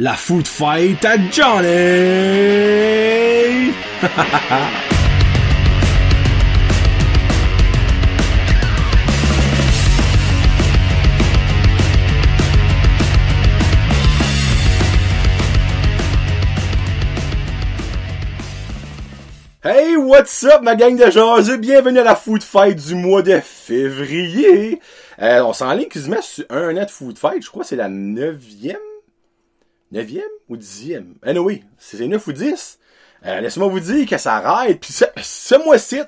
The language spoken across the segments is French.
La food fight à Johnny! Hey, what's up, ma gang de jaseux? Bienvenue à la food fight du mois de février. Euh, on s'enligne quasiment sur un de food fight. Je crois que c'est la neuvième? Neuvième ou dixième? Ah oui, c'est neuf ou dix. Euh, laissez-moi vous dire que ça arrête. Puis ce, ce mois-ci,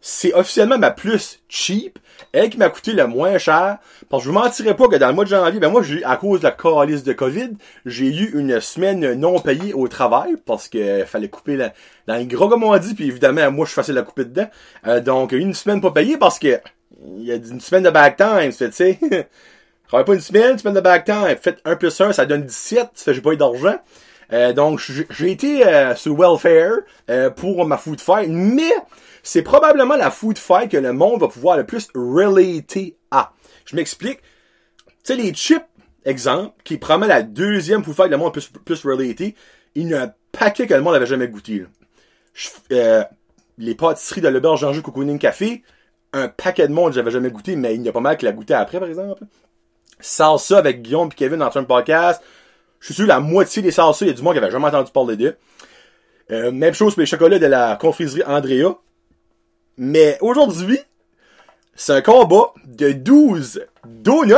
c'est officiellement ma plus cheap. Elle qui m'a coûté le moins cher. Parce que je vous mentirais pas que dans le mois de janvier, ben moi, j'ai, à cause de la calice de COVID, j'ai eu une semaine non payée au travail parce que fallait couper la, dans les gros comme on dit, puis évidemment, moi, je suis facile à couper dedans. Euh, donc, une semaine pas payée parce que il y a une semaine de back time, tu sais. Travaille pas une semaine, semaine de back time. Faites 1 plus 1, ça donne 17, ça fait j'ai pas eu d'argent. Euh, donc, j'ai été euh, sur welfare euh, pour ma food fight, mais c'est probablement la food fight que le monde va pouvoir le plus relater à. Je m'explique. Tu sais, les chips, exemple, qui promet la deuxième food fight que le monde plus, plus relater, il y a un paquet que le monde n'avait jamais goûté. Là. Je, euh, les pâtisseries de l'auberge Jean-Jus Cocooning Café, un paquet de monde j'avais jamais goûté, mais il y a pas mal qui l'a goûté après, par exemple. Salsa avec Guillaume et Kevin dans un podcast. Je suis sûr la moitié des salsas, il y a du monde qui avait jamais entendu parler d'eux. Euh, même chose pour les chocolats de la confiserie Andrea. Mais aujourd'hui, c'est un combat de 12 donuts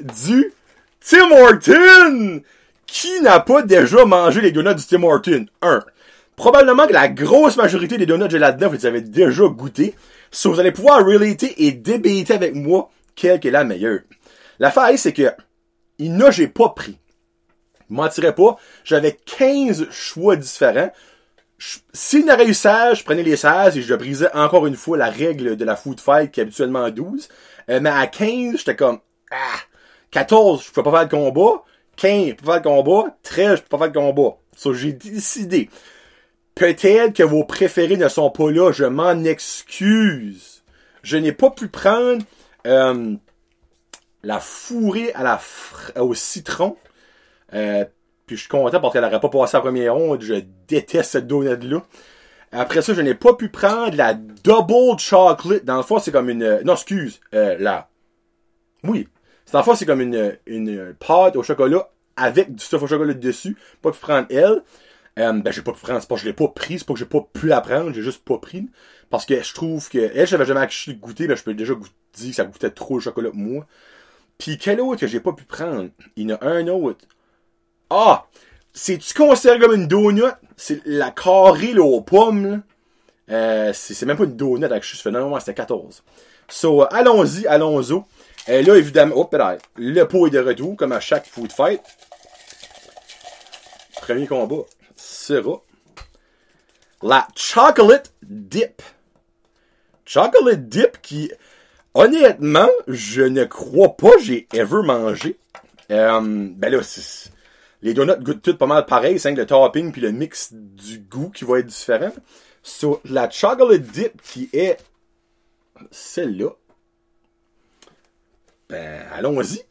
du Tim Horton. Qui n'a pas déjà mangé les donuts du Tim Horton? 1. Probablement que la grosse majorité des donuts que j'ai là-dedans, vous les avez déjà goûté. So, vous allez pouvoir relater et débater avec moi quelle est la meilleure. L'affaire, c'est que, il n'a, j'ai pas pris. Je mentirais pas. J'avais 15 choix différents. S'il n'aurait eu 16, je prenais les 16 et je brisais encore une fois la règle de la food fight qui est habituellement à 12. Euh, mais à 15, j'étais comme, ah, 14, je peux pas faire de combat. 15, je peux pas faire de combat. 13, je peux pas faire de combat. So, j'ai décidé. Peut-être que vos préférés ne sont pas là, je m'en excuse. Je n'ai pas pu prendre euh, la fourrée à la au citron. Euh, puis je suis content parce qu'elle n'aurait pas passé la première ronde. Je déteste cette donut-là. Après ça, je n'ai pas pu prendre la double chocolate. Dans le fond, c'est comme une... Non, excuse. Euh, là. Oui. Dans le fond, c'est comme une, une pâte au chocolat avec du stuff au chocolat dessus. Pas pu prendre elle. Euh, ben, j'ai pas pu prendre, c'est pas que je l'ai pas pris, c'est pas que j'ai pas pu la prendre, j'ai juste pas pris. Parce que je trouve que, elle, j'avais jamais goûté, mais je peux déjà dire que ça goûtait trop le chocolat moi. Puis quel autre que j'ai pas pu prendre? Il y en a un autre. Ah! C'est-tu considéré comme une donut? C'est la carrée, là, aux pommes. Euh, c'est même pas une donut avec fais non, c'était 14. So, euh, allons-y, allons-y. Et là, évidemment, oh, le pot est de retour, comme à chaque food fight. Premier combat sera la chocolate dip. Chocolate dip qui, honnêtement, je ne crois pas j'ai ever mangé. Euh, ben là, les donuts goûtent toutes pas mal pareil, c'est le topping puis le mix du goût qui va être différent. So, la chocolate dip qui est celle-là. Ben, allons-y.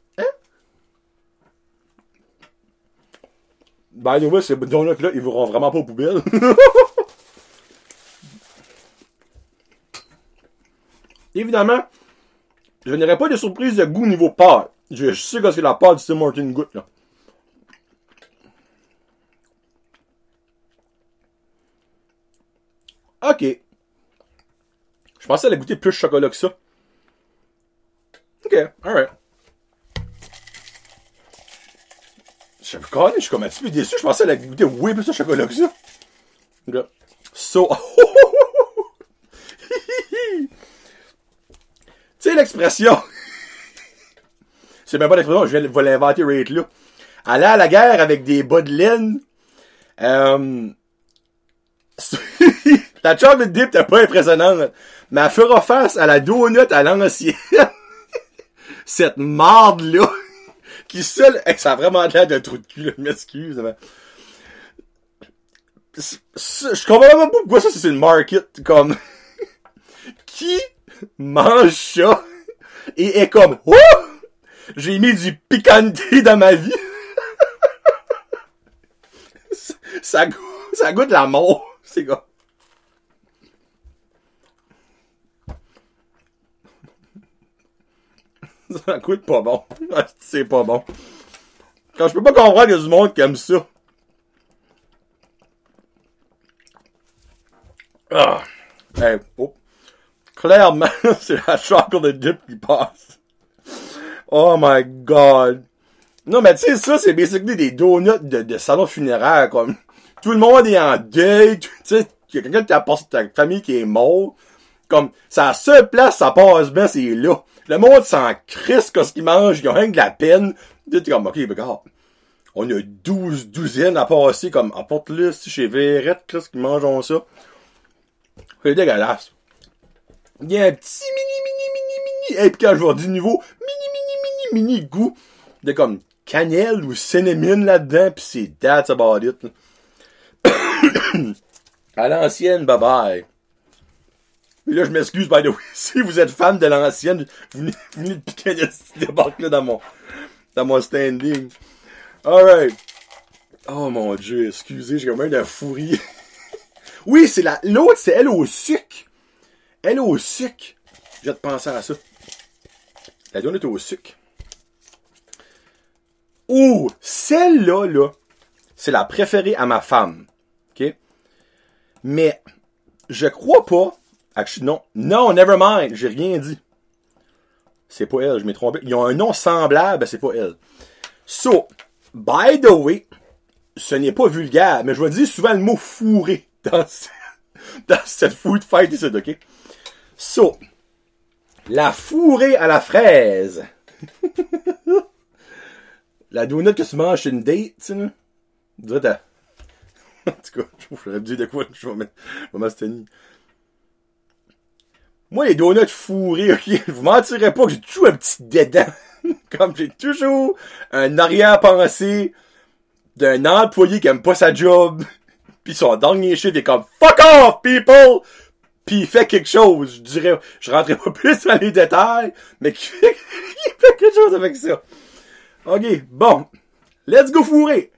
By the way, ces donuts-là, ils vont vraiment pas aux poubelles. Évidemment, je n'aurai pas de surprise de goût niveau pâte. Je sais que c'est la pâte du Tim Martin goûte, là. Ok. Je pensais qu'elle goûter plus chocolat que ça. Ok, alright. Je je suis comme un petit peu déçu. Je pensais qu'elle goûter oui plus chocolat que ça. Ok. So. l'expression. C'est même pas l'expression, je vais l'inventer right là. Aller à la guerre avec des bas de laine. Euh... la chocolate dip t'es pas impressionnante. Mais elle fera face à la donut à l'ancienne. Cette marde là. qui seule, ça a vraiment l'air d'un trou de cul, je m'excuse, mais... Je comprends même pas pourquoi ça c'est une market, comme... qui mange ça et est comme, oh! J'ai mis du piquanté dans ma vie. ça, goûte, ça goûte la mort, c'est gars. Ça goûte pas bon. C'est pas bon. Quand je peux pas comprendre qu'il y a du monde qui aime ça. Ah. Hey, oh. Clairement, c'est la chocolate dip qui passe. Oh my god. Non, mais tu sais, ça, c'est basically des donuts de, de salon funéraire, comme. Tout le monde est en deuil, tu sais, y a quelqu'un de ta, ta famille qui est mort. Comme, sa seule place, ça passe bien, c'est là. Le monde s'en crisse quand ce qu'ils mangent, ils ont rien de la peine. Tu comme, ok, regarde. On a 12 douzaines à passer, comme, apporte-le, si chez Verrette, qu'est-ce qu'ils mangent ça? C'est dégueulasse. Il y a un petit mini, mini, mini, mini, et puis quand je vois du niveau, mini, mini, mini, mini goût de comme cannelle ou cinnamon là-dedans, pis c'est that's about it. à l'ancienne, bye bye. Et là, je m'excuse, by the si vous êtes fan de l'ancienne, vous venez de piquer de débarque là dans mon, dans mon standing. Alright. Oh mon dieu, excusez, j'ai quand même un fourrier. oui, c'est la, l'autre, c'est elle au sucre. Elle au sucre. Je vais te penser à ça. La donne est au sucre. Ouh, celle-là, là, c'est la préférée à ma femme. OK? Mais, je crois pas. Non. Non, never mind. J'ai rien dit. C'est pas elle, je m'ai trompé. Ils ont un nom semblable, c'est pas elle. So, by the way, ce n'est pas vulgaire, mais je vais dire souvent le mot fourré dans, dans cette food fight ici, ok? So, la fourrée à la fraise. la donut que tu manges chez une date, tu sais, là. En tout cas, me dire de quoi je vais vais Moi, les donuts fourrés, ok, je vous mentirais pas que j'ai toujours un petit dédain. Comme j'ai toujours un arrière-pensée d'un employé qui aime pas sa job, pis son dernier chiffre est comme fuck off people, puis il fait quelque chose. Je dirais, je rentrerai pas plus dans les détails, mais il fait, fait quelque chose avec ça. Ok, bon, let's go fourrer.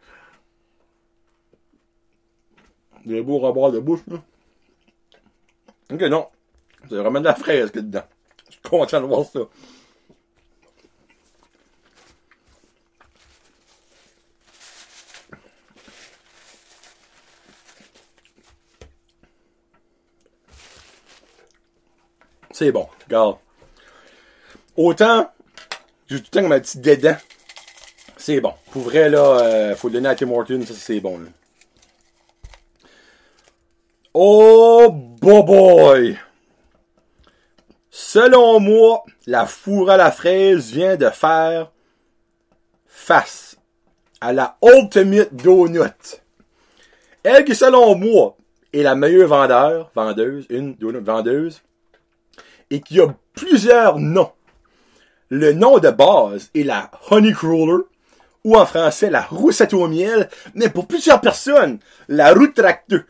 Des beaux rebords de bouche là. Ok, non, c'est vraiment de la fraise que dedans. Je suis content de voir ça. C'est bon, regarde. Autant, j'ai tout le temps comme un petit dédain. C'est bon. Pour vrai, là, euh, faut le donner à Tim Horton, ça c'est bon. Oh boy! Selon moi, la fourre à la fraise vient de faire face à la Ultimate Donut. Elle qui, selon moi, est la meilleure vendeur, vendeuse, une donut vendeuse, et qui a plusieurs noms. Le nom de base est la Honey Crawler, ou en français la roussette au miel, mais pour plusieurs personnes, la route tracteux.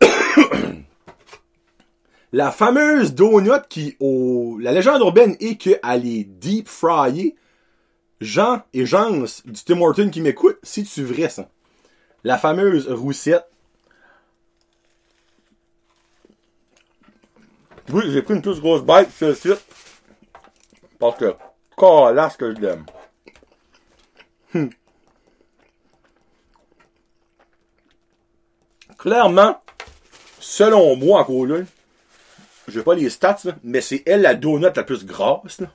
la fameuse donut qui, au, la légende urbaine est qu'elle est deep fryée. Jean et Jean du Tim Horton qui m'écoute, si tu vrai ça? La fameuse roussette Oui, j'ai pris une plus grosse bite sur le site. Parce que, calasse que je l'aime. Hmm. Clairement, selon moi, encore là, je pas les stats, mais c'est elle la donut la plus grasse. Là.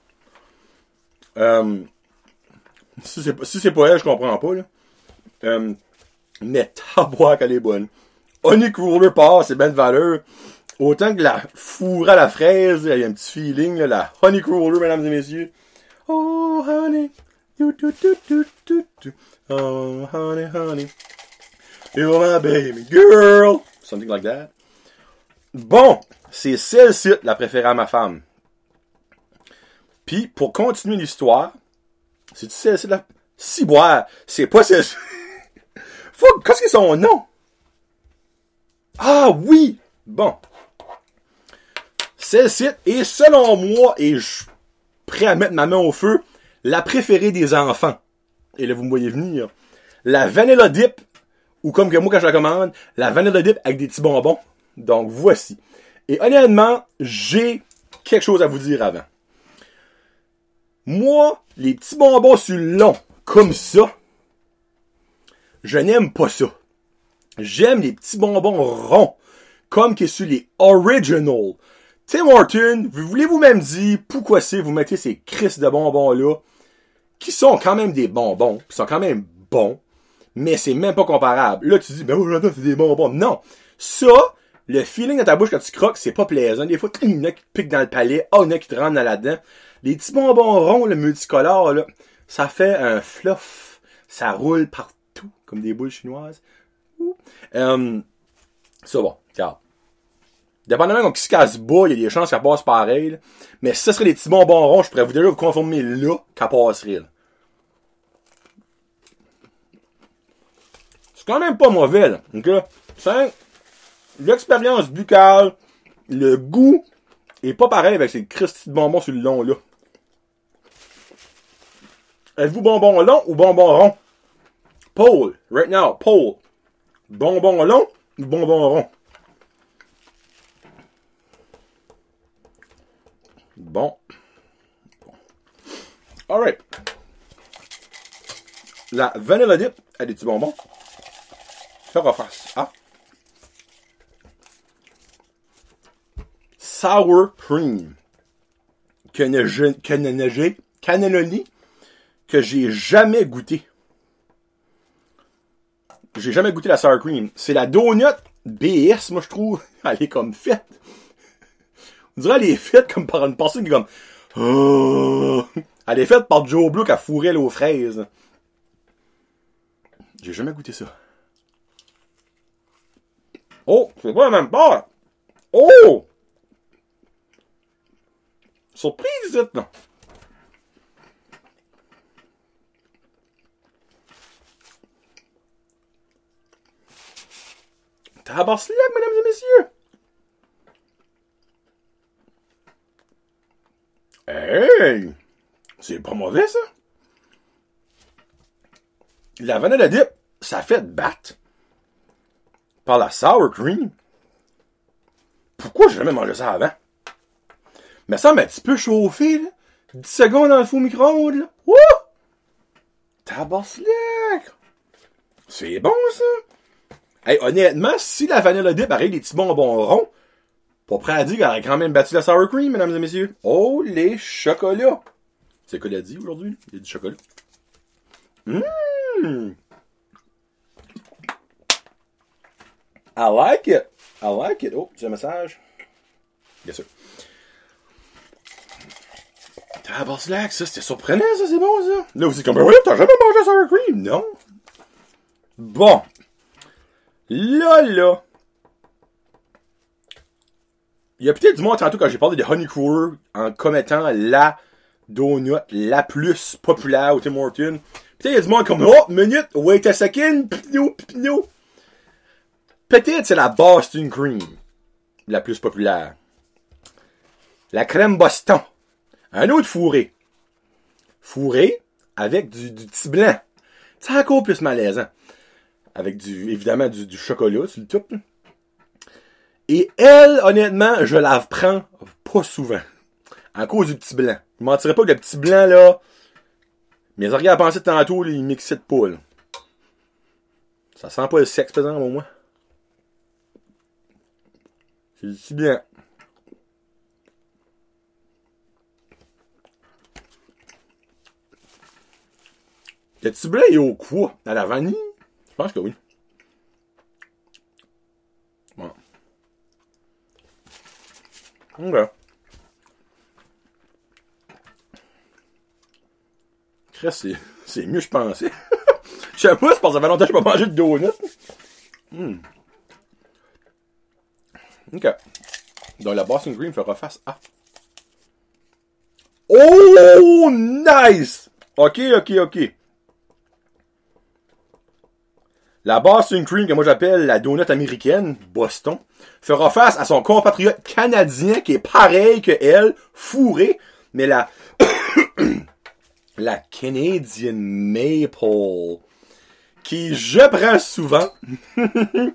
Euh, si c'est pas elle, je comprends pas. Là. Euh, mais tabois qu'elle est bonne. Honey Crawler passe, c'est belle valeur. Autant que la fourre à la fraise, il y a un petit feeling, là, la honey crawler, mesdames et messieurs. Oh, honey. Oh, honey, honey. You're my baby girl. Something like that. Bon, c'est celle-ci la préférée à ma femme. Puis, pour continuer l'histoire, c'est-tu celle-ci la... Ciboire? C'est pas celle-ci. Faut, qu'est-ce que c'est son nom? Ah oui! Bon. Celle-ci est, selon moi, et je prêt à mettre ma main au feu, la préférée des enfants. Et là, vous me voyez venir. La Vanilla Dip ou comme que moi quand je la commande, la vanilla dip avec des petits bonbons. Donc voici. Et honnêtement, j'ai quelque chose à vous dire avant. Moi, les petits bonbons sur long, comme ça, je n'aime pas ça. J'aime les petits bonbons ronds, comme que sur les original. Tim Horton, vous voulez-vous même dire pourquoi c'est vous mettez ces crises de bonbons-là, qui sont quand même des bonbons, qui sont quand même bons, mais c'est même pas comparable. Là, tu dis, ben oui, c'est des bonbons. Non. Ça, le feeling dans ta bouche quand tu croques, c'est pas plaisant. Des fois, il y a qui te piquent dans le palais, oh, il a qui te rentrent là-dedans. Les petits bonbons ronds, le multicolore, là, ça fait un fluff. Ça roule partout, comme des boules chinoises. Euh, ça, bon, regarde. Dépendamment qui se casse bas, il y a des chances qu'elle passe pareil. Mais si ce serait des petits bonbons ronds, je pourrais vous déjà vous conformer là qu'elle passerait. C'est quand même pas mauvais, là. OK? C'est l'expérience buccale, le goût est pas pareil avec ces cristis de bonbons sur le long, là. Êtes-vous bonbon long ou bonbon rond? Paul, right now, Paul. Bonbon long ou bonbon rond? Bon. Alright. La vanilla dip a des petits bonbons. Ça refasse. Ah. Sour cream. J'ai, cannelloni, que j'ai jamais goûté. J'ai jamais goûté la sour cream. C'est la donut BS, moi je trouve. Elle est comme faite. On dirait qu'elle est faite comme par une personne qui est comme... Oh. Elle est faite par Joe Blue qui a fourré aux fraises. J'ai jamais goûté ça. Oh, c'est pas la même part. Oh! Surprise, non? Tabarnak, mesdames et messieurs! Hey! C'est pas mauvais, ça? La vanilla dip, ça fait battre par la sour cream. Pourquoi j'ai jamais mangé ça avant? Mais ça m'a un petit peu chauffé, là. 10 secondes dans le faux micro-ondes, là. Wouh! Tabarnak! C'est bon, ça! Hey, honnêtement, si la vanilla dip arrive des petits bonbons ronds, pas prêt à dire qu'elle a quand même battu la sour cream, mesdames et messieurs. Oh, les chocolats! C'est quoi qu'il a dit aujourd'hui? Il y a du chocolat. Mmm! I like it. I like it. Oh, j'ai un message. Bien sûr. Tabarnak, ça, c'était surprenant, ça, c'est bon, ça. Là, vous êtes comme, ben oui, t'as jamais mangé sour cream? Non. Bon. Là, là. Il y a peut-être du monde tantôt quand j'ai parlé de Honey Cooler en commettant la donut la plus populaire au Tim Hortons. Peut-être il y a du monde comme, oh, minute, wait a second, pipnou, pipnou. Peut-être c'est la Boston Cream, la plus populaire. La crème Boston. Un autre fourré. Fourré avec du, du petit blanc. C'est encore plus malaisant. Avec du, évidemment, du, du chocolat sur le top. Et elle, honnêtement, je la prends pas souvent. À cause du petit blanc. Je mentirais pas que le petit blanc, là, mes organes à penser tantôt, il m'excite pas, là. Ça sent pas le sexe, par exemple, au moins. C'est si bien. Le petit blanc est au quoi? À la vanille? Je pense que oui. Bon. Ok. Chris, c'est mieux, je pensais. Je sais pas, c'est parce que ça fait longtemps que je pas mangé de donut. Hmm. OK. Donc, la Boston Green fera face à. Oh, nice! OK, OK, OK. La Boston Cream, que moi j'appelle la donut américaine, Boston, fera face à son compatriote canadien qui est pareil que elle, fourré, mais la, la Canadian Maple, qui je prends souvent.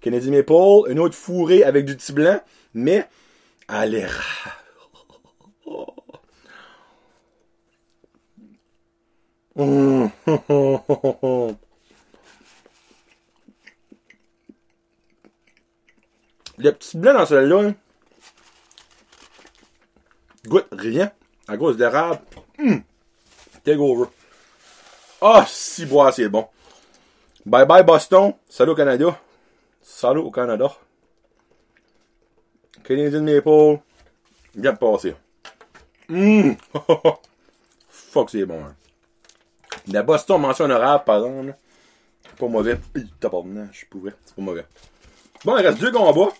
Kennedy Maple, une autre fourrée avec du petit blanc, mais à l'érable. Petit blanc dans celui-là, hein, goûte rien à cause d'érable. Mmh. Take over. Ah, si bois, c'est bon. Bye bye Boston. Salut au Canada. Salut au Canada. Canadian Maple. Viens de passer. Mmh. Fuck, c'est bon. Hein. La Boston mention honorable, par exemple. Pas mauvais. T'as pas je pouvais. C'est pas mauvais. Bon, il reste deux combats.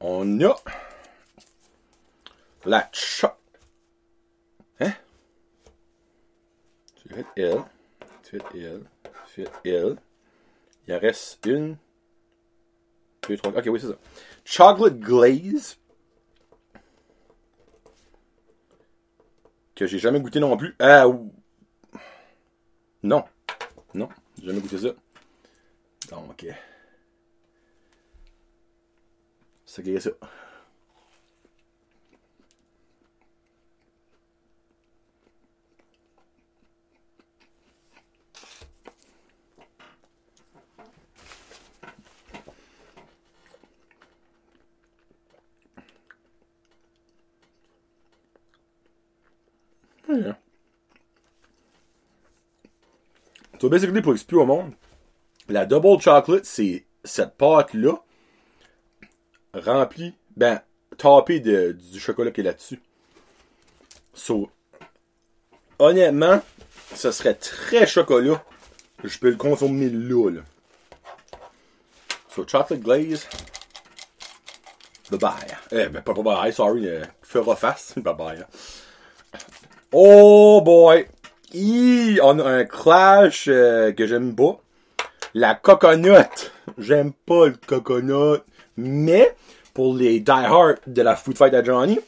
On a la cha. Hein? Tu fais L? Tu fais L? Tu fais L? Il en reste une. Deux, trois. Ok, oui, c'est ça. Chocolate Glaze. Que j'ai jamais goûté non plus. Ah, non. Non, j'ai jamais goûté ça. Donc, c'est que ça. Yeah. So basically, pour expliquer au monde, la double chocolate, c'est cette pâte-là, remplie, ben, tapée de, du chocolat qui est là-dessus. So, honnêtement, ce serait très chocolat. Je peux le consommer là, là. So, chocolate glaze. Bye bye. Eh, ben, pas bye bye, sorry. Euh, fera face. Bye bye. Oh boy! on a un clash euh, que j'aime pas. La coconut. J'aime pas le coconut. Mais, pour les die-hard de la Food Fight à Johnny,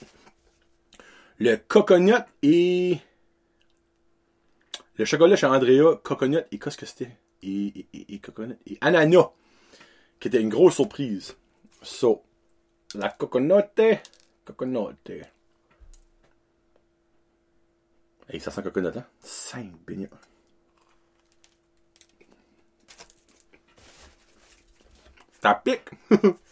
le coconut et... Le chocolat chez Andrea, coconut et qu'est-ce que c'était? Et, coconut et ananas. Qui était une grosse surprise. So, la coconut, coconut. Et ça sent coconut, hein? Saint béni. Ça pique!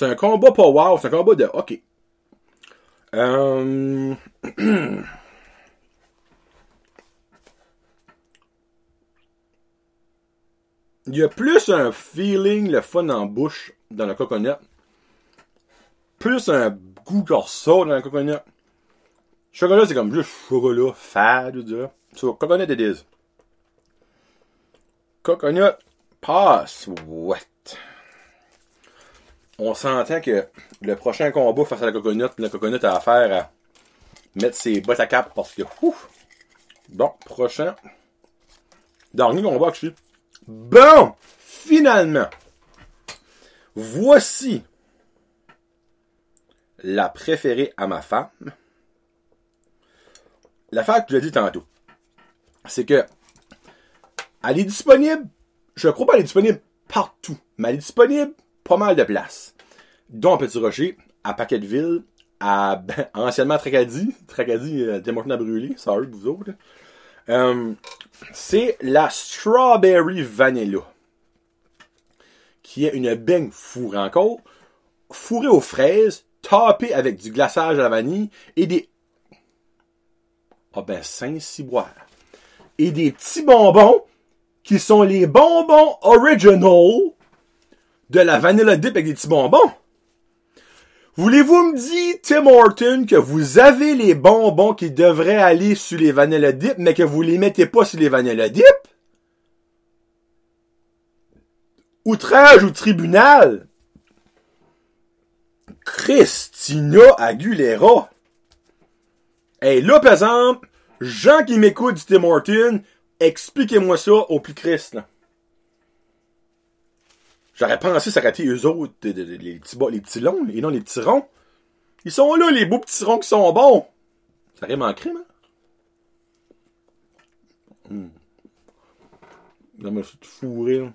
C'est un combat pas wow, c'est un combat de OK. Euh... Il y a plus un feeling, le fun en bouche dans le coconut. Plus un goût corso dans le coconut. Chocolat, c'est comme juste chocolat, fade, dire. So, coconut it is. Coconut passe. What? On s'entend que le prochain combat face à la coconut, le coconut a affaire à mettre ses bottes à cap parce que, ouf. Bon, prochain. Dernier combat que je suis. Bon, finalement, voici la préférée à ma femme. L'affaire que je l'ai dit tantôt, c'est que elle est disponible, je crois pas qu'elle est disponible partout, mais elle est disponible pas mal de places. Dont à Petit Rocher, à Paquetteville, à anciennement Tracadie, Tracadie, euh, à brûler, sorry vous autres. Euh, c'est la Strawberry Vanilla. Qui est une beigne fourrée encore, fourrée aux fraises, tapée avec du glaçage à la vanille et des. Ah ben, Saint-Ciboire. Et des petits bonbons qui sont les bonbons original de la vanilla dip avec des petits bonbons. Voulez-vous me dire, Tim Horton, que vous avez les bonbons qui devraient aller sur les vanilla dip, mais que vous les mettez pas sur les vanilla dip? Outrage au tribunal? Christina Aguilera. Hey, là, par exemple, gens qui m'écoutent du Tim Horton, expliquez-moi ça au plus Christ, J'aurais pensé s'arrêter eux autres, les petits les petits longs, et non les petits ronds. Ils sont là, les beaux petits ronds qui sont bons. Ça rime en crime, hein? Hmm. Non, mais c'est fourré, là.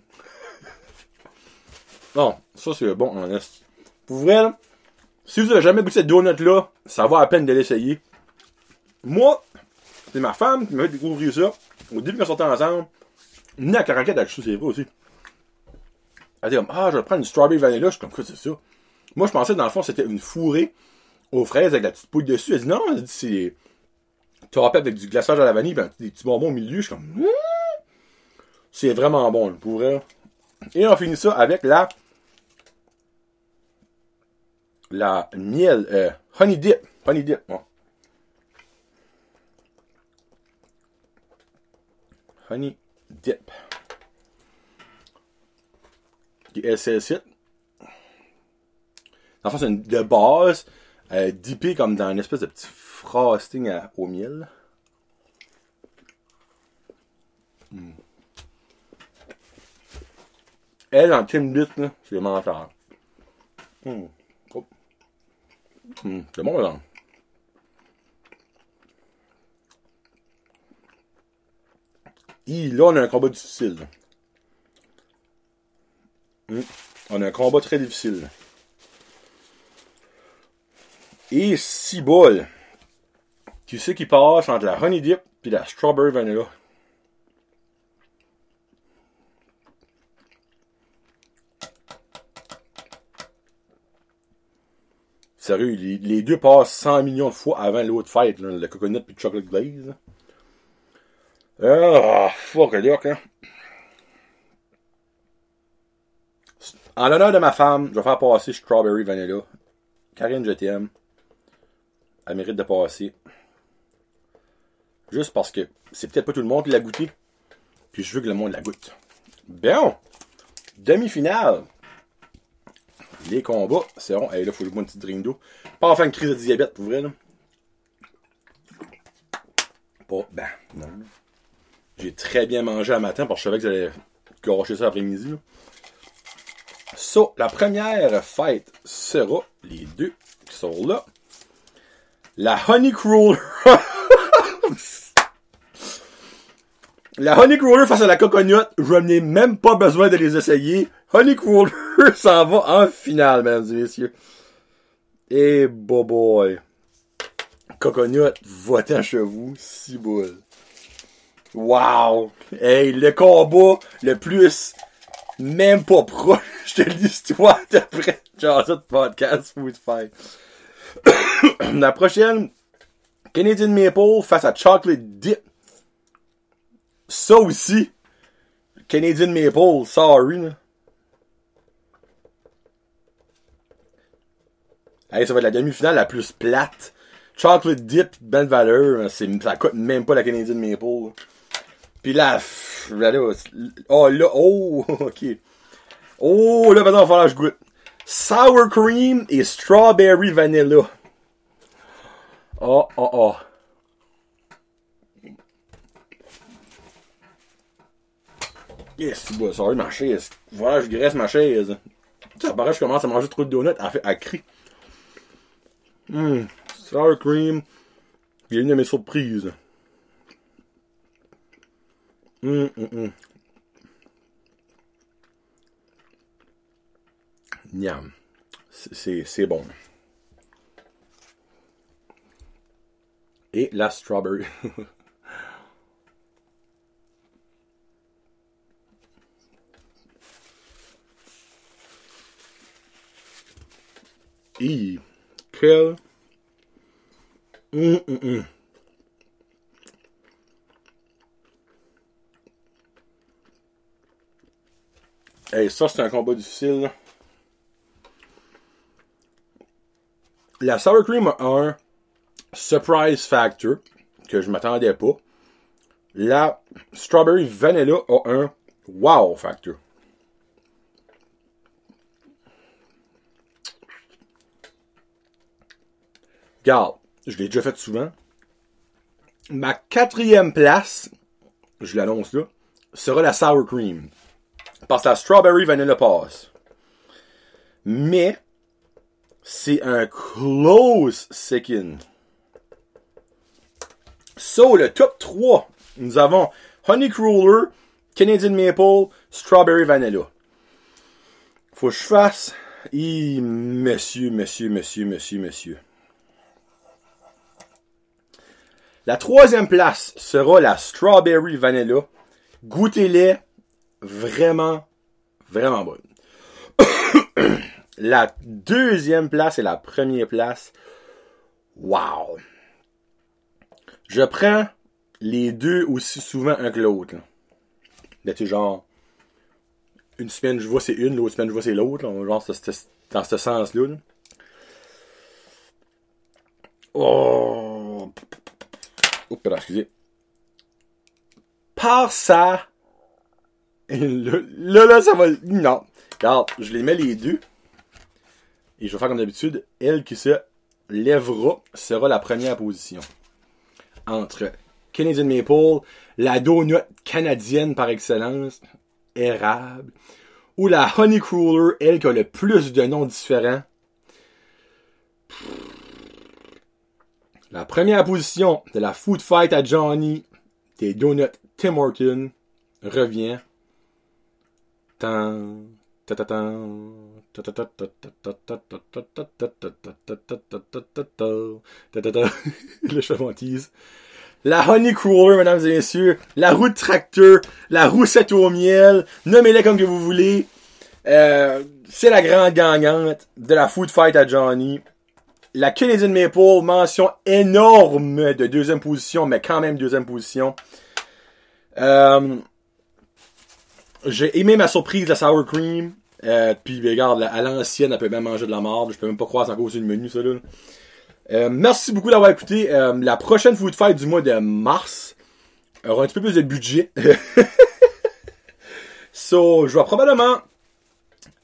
Non, ça c'est bon en est. Pour vrai, si vous avez jamais goûté cette donut-là, ça vaut la peine de l'essayer. Moi, c'est ma femme qui m'a fait découvrir ça. Au début, on sortait ensemble, ni à Caracat ça, c'est vrai aussi. Elle dit ah, je vais prendre une strawberry vanilla. Je suis comme, quoi, c'est ça? Moi, je pensais, dans le fond, c'était une fourrée aux fraises avec la petite poule dessus. Elle dit, non, elle dit, c'est tapé avec du glaçage à la vanille, ben, des petits bonbons au milieu. Je suis comme, Hmm. c'est vraiment bon, là, pour. Et on finit ça avec la, la miel, euh, honey dip. Honey dip, bon. Honey dip. Qui est SS8. Dans le fond, c'est une de base, euh, dippée comme dans une espèce de petit frosting au miel. Mm. Elle, en Timbit, là, c'est menteur. Mm. Oh. Mm, C'est bon, là. Hi, là, on a un combat difficile. là. Hmm. On a un combat très difficile. Et si bol. Qui c'est qui passe entre la honey dip et la strawberry vanilla? Sérieux, les, deux passent 100 millions de fois avant l'autre fight, là, le coconut puis le chocolate glaze. Ah, fuck hein. En l'honneur de ma femme, je vais faire passer Strawberry Vanilla. Karine, je t'aime. Elle mérite de passer. Juste parce que c'est peut-être pas tout le monde qui l'a goûté. Puis je veux que le monde la goûte. Bon. Demi-finale. Les combats seront. Hey, là, faut que une petite drink d'eau. Pas en faire une crise de diabète, pour vrai, là. Pas. Ben, non. J'ai très bien mangé à matin parce que je savais que j'allais gâcher ça l'après-midi. La première fête sera les deux qui sont là. La Honey Crawler. la Honey Crawler face à la Coconut, je n'ai même pas besoin de les essayer. Honey Crawler s'en va en finale, mesdames et messieurs. Et boy boy. Coconut, votant chez vous, si boule. Wow! Hey, le combat le plus même pas proche de l'histoire d'après genre podcast Food Fight. La prochaine, Canadian Maple face à Chocolate Dip. Ça aussi, Canadian Maple, sorry. Là. Hey, ça va être la demi-finale la plus plate. Chocolate Dip, belle valeur, ça coûte même pas la Canadian Maple. là. Puis là, pff, oh là, oh, ok. Oh, là, maintenant, il va falloir que je goûte. Sour cream et strawberry vanilla. Oh, oh, oh. Yes, bon, sorry, ma chaise. Voilà, je graisse ma chaise. Ça paraît que je commence à manger trop de donuts. Elle fait, elle crie. Hum, sour cream. Il y a une de mes surprises. Hum, hum. Miam. C'est- bon. Et la strawberry. Hi. Quel. Hum, Hey, ça, c'est un combat difficile. La sour cream a un surprise factor que je m'attendais pas. La strawberry vanilla a un wow factor. Regarde, je l'ai déjà fait souvent. Ma quatrième place, je l'annonce là, sera la sour cream. Parce que la strawberry vanilla passe. Mais, c'est un close second. So, le top 3, nous avons Honey Cruller, Canadian Maple, Strawberry Vanilla. Faut que je fasse. Monsieur, monsieur, monsieur, monsieur, monsieur. La troisième place sera la Strawberry Vanilla. Goûtez-les. Vraiment, vraiment bonne. la deuxième place et la première place. Wow. Je prends les deux aussi souvent un que l'autre. Ben, genre, une semaine je vois c'est une, l'autre semaine je vois c'est l'autre. Genre, dans ce sens-là. Oh! Oups, excusez. Par ça. Là, là, ça va. Non. Regarde, je les mets les deux. Et je vais faire comme d'habitude. Elle qui se lèvera sera la première position. Entre Canadian Maple, la donut canadienne par excellence, érable, ou la Honey Cruller, elle qui a le plus de noms différents. La première position de la Food Fight à Johnny des Donuts Tim Horton revient. Le. La Honey Cruller, mesdames et messieurs. La roue de tracteur. La roussette au miel. Nommez-les comme que vous voulez. C'est la grande gagnante de la Food Fight à Johnny. La Canadian Maple, mention énorme de deuxième position, mais quand même deuxième position. Euh, j'ai aimé ma surprise, la sour cream. Euh, puis regarde, à l'ancienne, elle peut même manger de la marde. Je peux même pas croire à cause du menu, ça là. Euh, merci beaucoup d'avoir écouté. Euh, la prochaine Food Fight du mois de mars aura un petit peu plus de budget. so, je vais probablement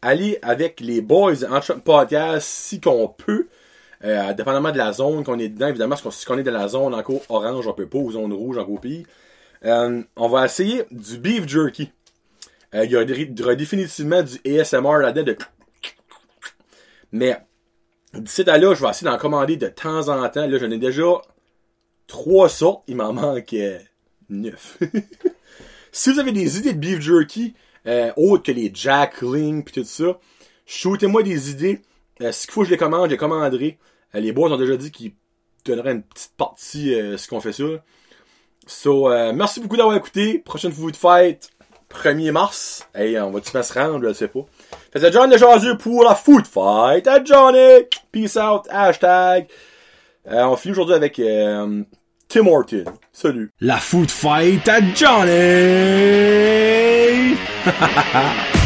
aller avec les boys en podcast si qu'on peut. Dépendamment de la zone qu'on est dedans, évidemment, si on est dans la zone encore orange, on peut pas, ou zone rouge, encore. Euh, on va essayer du beef jerky. Euh, il y aura définitivement du ASMR là-dedans de... Mais D'ici à là, je vais essayer d'en commander de temps en temps. Là, j'en ai déjà trois sortes. Il m'en manque euh, neuf. si vous avez des idées de beef jerky, euh, autres que les jackling pis tout ça, shootez-moi des idées. Euh, S'il faut que je les commande, je les commanderai. Euh, les boys ont déjà dit qu'ils donneraient une petite partie euh, ce qu'on fait ça. So, merci beaucoup d'avoir écouté. Prochaine Food Fight, 1er mars. Hey, on va-tu se rendre? Je sais pas. C'était John Desjardins pour la Food Fight à Johnny. Peace out. Hashtag. Euh, on finit aujourd'hui avec euh, Tim Horton. Salut. La Food Fight à Johnny.